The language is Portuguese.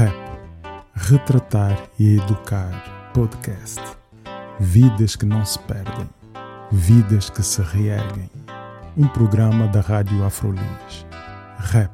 Rap, Retratar e Educar Podcast. Vidas que não se perdem, vidas que se reerguem. Um programa da Rádio Afrolis. Rap